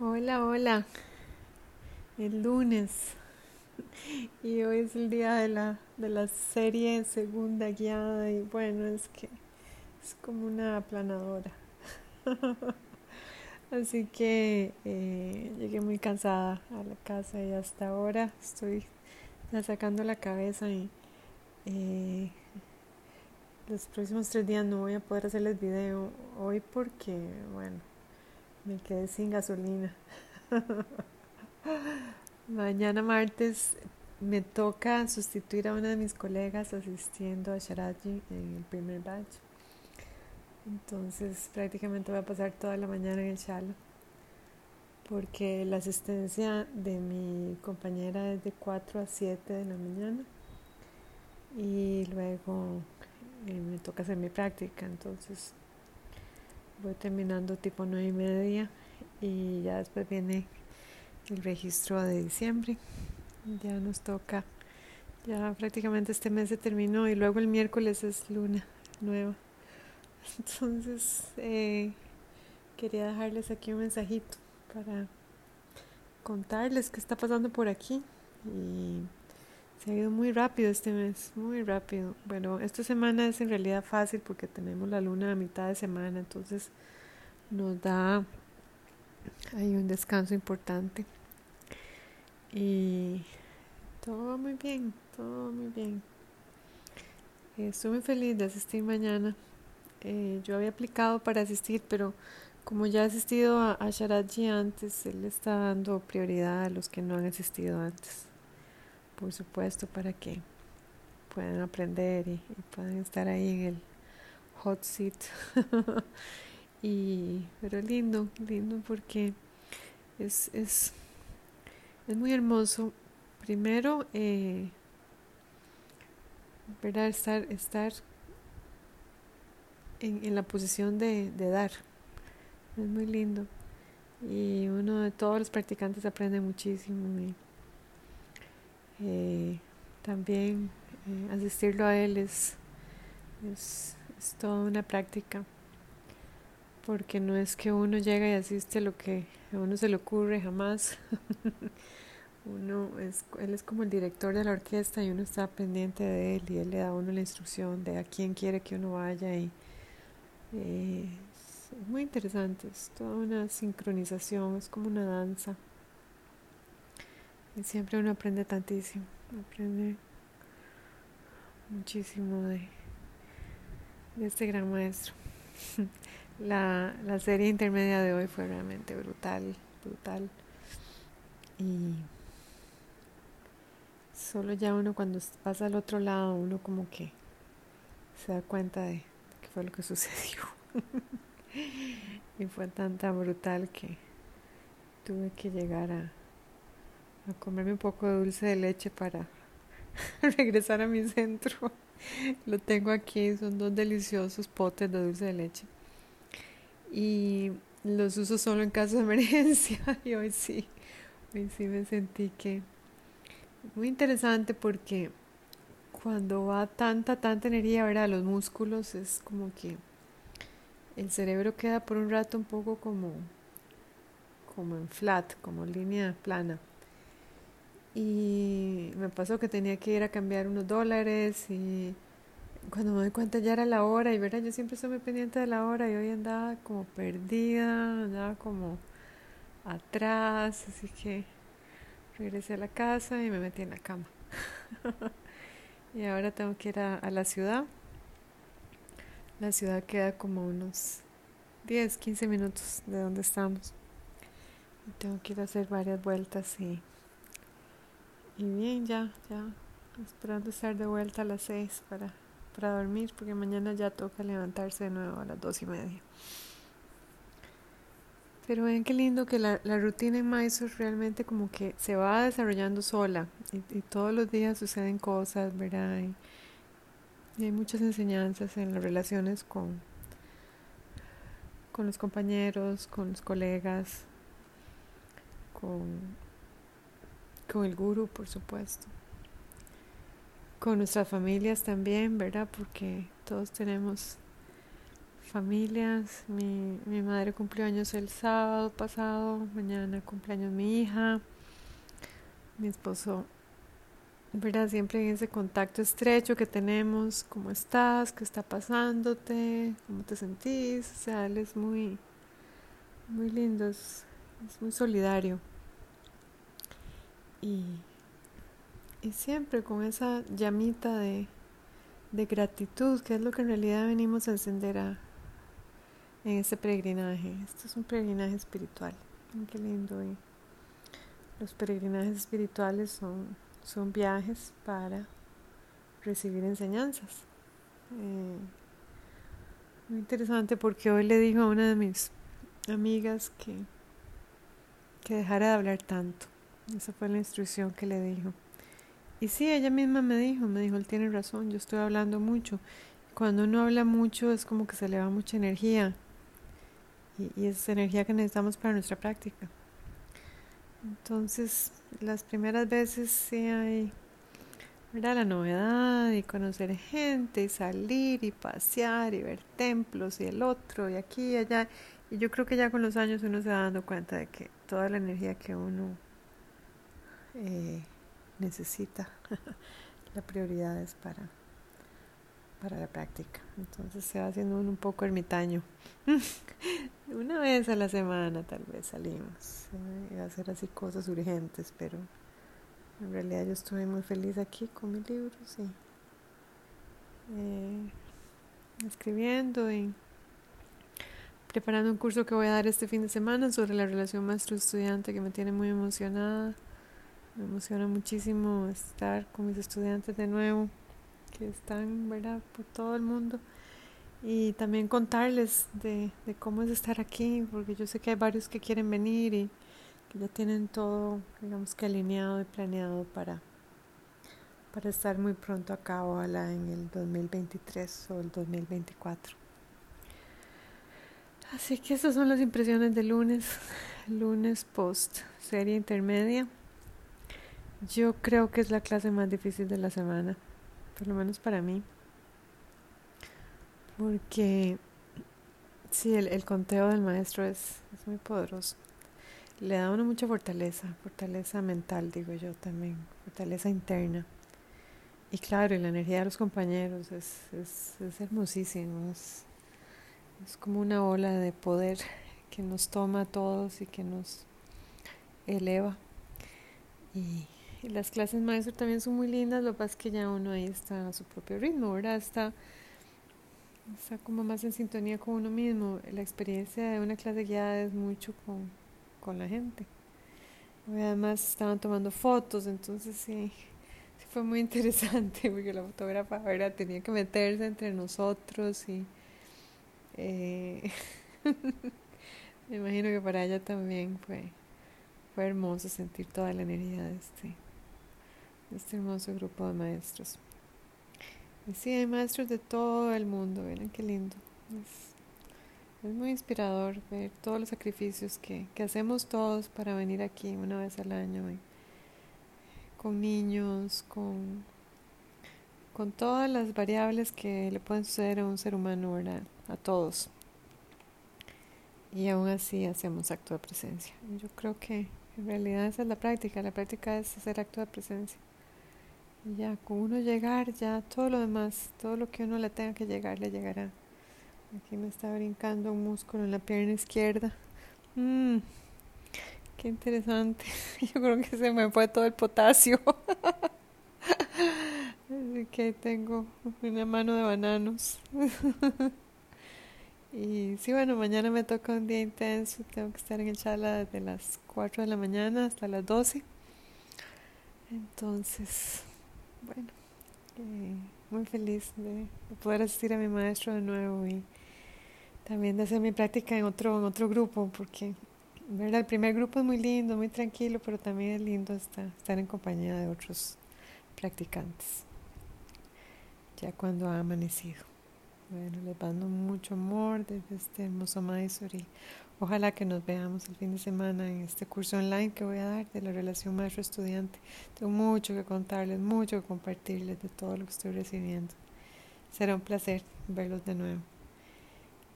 Hola, hola. El lunes. Y hoy es el día de la, de la serie segunda guiada y bueno, es que es como una aplanadora. Así que eh, llegué muy cansada a la casa y hasta ahora estoy sacando la cabeza y eh, los próximos tres días no voy a poder hacerles video hoy porque, bueno, me quedé sin gasolina. Mañana martes me toca sustituir a una de mis colegas asistiendo a Sharaji en el primer batch. Entonces prácticamente voy a pasar toda la mañana en el Shala. Porque la asistencia de mi compañera es de 4 a 7 de la mañana. Y luego eh, me toca hacer mi práctica. Entonces voy terminando tipo nueve y media y ya después viene el registro de diciembre. Ya nos toca, ya prácticamente este mes se terminó y luego el miércoles es luna nueva. Entonces eh, quería dejarles aquí un mensajito para contarles qué está pasando por aquí y se ha ido muy rápido este mes, muy rápido. Bueno, esta semana es en realidad fácil porque tenemos la luna a mitad de semana, entonces nos da hay un descanso importante. Y todo muy bien, todo muy bien. estoy muy feliz de asistir mañana. Eh, yo había aplicado para asistir, pero como ya he asistido a, a Sharaji antes, él está dando prioridad a los que no han asistido antes por supuesto, para que puedan aprender y, puedan estar ahí en el hot seat. y, pero lindo, lindo porque es, es, es muy hermoso. Primero, eh, ¿verdad? Estar, estar en, en la posición de, de dar. Es muy lindo. Y uno de todos los practicantes aprende muchísimo. Y, eh, también eh, asistirlo a él es, es, toda una práctica, porque no es que uno llega y asiste lo que a uno se le ocurre jamás. uno es, él es como el director de la orquesta y uno está pendiente de él y él le da a uno la instrucción de a quién quiere que uno vaya y eh, es muy interesante, es toda una sincronización, es como una danza. Y siempre uno aprende tantísimo, aprende muchísimo de, de este gran maestro. La, la serie intermedia de hoy fue realmente brutal, brutal. Y solo ya uno cuando pasa al otro lado, uno como que se da cuenta de qué fue lo que sucedió. y fue tan tan brutal que tuve que llegar a a comerme un poco de dulce de leche para regresar a mi centro. Lo tengo aquí, son dos deliciosos potes de dulce de leche. Y los uso solo en caso de emergencia. Y hoy sí, hoy sí me sentí que muy interesante porque cuando va tanta, tanta energía, ¿verdad? A los músculos es como que el cerebro queda por un rato un poco como, como en flat, como línea plana. Y me pasó que tenía que ir a cambiar unos dólares y cuando me doy cuenta ya era la hora y verdad yo siempre estoy muy pendiente de la hora y hoy andaba como perdida, andaba como atrás, así que regresé a la casa y me metí en la cama. y ahora tengo que ir a, a, la ciudad. La ciudad queda como unos 10, 15 minutos de donde estamos. Y tengo que ir a hacer varias vueltas y y bien, ya, ya, esperando estar de vuelta a las seis para, para dormir, porque mañana ya toca levantarse de nuevo a las dos y media. Pero ven qué lindo que la, la rutina en Mysore realmente como que se va desarrollando sola y, todos los días suceden cosas, ¿verdad? Y, y, hay muchas enseñanzas en las relaciones con, con los compañeros, con los colegas, con con el guru, por supuesto. Con nuestras familias también, ¿verdad? Porque todos tenemos familias. Mi, mi madre cumplió años el sábado pasado, mañana cumpleaños mi hija, mi esposo, ¿verdad? Siempre en ese contacto estrecho que tenemos, ¿cómo estás? ¿Qué está pasándote? ¿Cómo te sentís? O sea, él es muy, muy lindo, es, es muy solidario. Y, y siempre con esa llamita de, de gratitud, que es lo que en realidad venimos a encender a, en este peregrinaje. Este es un peregrinaje espiritual. Qué lindo. Los peregrinajes espirituales son, son viajes para recibir enseñanzas. Eh, muy interesante porque hoy le dijo a una de mis amigas que, que dejara de hablar tanto. Esa fue la instrucción que le dijo. Y sí, ella misma me dijo, me dijo, él tiene razón, yo estoy hablando mucho. Cuando uno habla mucho es como que se le va mucha energía y, es energía que necesitamos para nuestra práctica. Entonces, las primeras veces sí hay ¿verdad? la novedad y conocer gente y salir y pasear y ver templos y el otro y aquí y allá. Y yo creo que ya con los años uno se va dando cuenta de que toda la energía que uno eh, necesita, la prioridad es para para la práctica. Entonces se va haciendo un poco ermitaño. Una vez a la semana tal vez salimos a hacer así cosas urgentes, pero en realidad yo estuve muy feliz aquí con mis libros y eh, escribiendo y preparando un curso que voy a dar este fin de semana sobre la relación maestro-estudiante que me tiene muy emocionada. Me emociona muchísimo estar con mis estudiantes de nuevo que están, ¿verdad?, por todo el mundo. Y también contarles de, de cómo es estar aquí, porque yo sé que hay varios que quieren venir y que ya tienen todo, digamos que alineado y planeado para, para estar muy pronto acá, ojalá en el 2023 o el 2024. Así que esas son las impresiones de lunes, lunes post serie intermedia. Yo creo que es la clase más difícil de la semana por lo menos para mí. Porque sí, el, conteo del maestro es, muy poderoso. Le da a uno mucha fortaleza, fortaleza mental, digo yo también, fortaleza interna. Y claro, y la energía de los compañeros es, es, es hermosísimo, es, es como una ola de poder que nos toma a todos y que nos eleva. Y, las clases maestro también son muy lindas, lo que pasa es que ya uno ahí está a su propio ritmo, ¿verdad? Está, está como más en sintonía con uno mismo. La experiencia de una clase guiada es mucho con, con la gente. además estaban tomando fotos, entonces sí, fue muy interesante porque la fotógrafa ¿verdad? tenía que meterse entre nosotros y eh, me imagino que para ella también fue, fue hermoso sentir toda la energía de este este hermoso grupo de maestros. Y sí, hay maestros de todo el mundo, miren qué lindo. Es, muy inspirador ver todos los sacrificios que, que, hacemos todos para venir aquí una vez al año, con niños, con, con todas las variables que le pueden suceder a un ser humano, ¿verdad? A todos. Y aún así hacemos acto de presencia. Yo creo que en realidad esa es la práctica, la práctica es hacer acto de presencia ya, con uno llegar, ya todo lo demás, todo lo que uno le tenga que llegar, le llegará. Aquí me está brincando un músculo en la pierna izquierda. Mmm, qué interesante. Yo creo que se me fue todo el potasio. Así que tengo una mano de bananos. y sí, bueno, mañana me toca un día intenso. Tengo que estar en el chala desde las 4 de la mañana hasta las 12. Entonces, bueno, eh, muy feliz de, poder asistir a mi maestro de nuevo y también de hacer mi práctica en otro, en otro grupo, porque ¿verdad? el primer grupo es muy lindo, muy tranquilo, pero también es lindo estar, estar en compañía de otros practicantes, ya cuando ha amanecido. Bueno, les mando mucho amor desde este hermoso y Ojalá que nos veamos el fin de semana en este curso online que voy a dar de la relación maestro-estudiante. Tengo mucho que contarles, mucho que compartirles de todo lo que estoy recibiendo. Será un placer verlos de nuevo.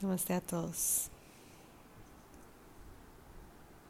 Namaste a todos.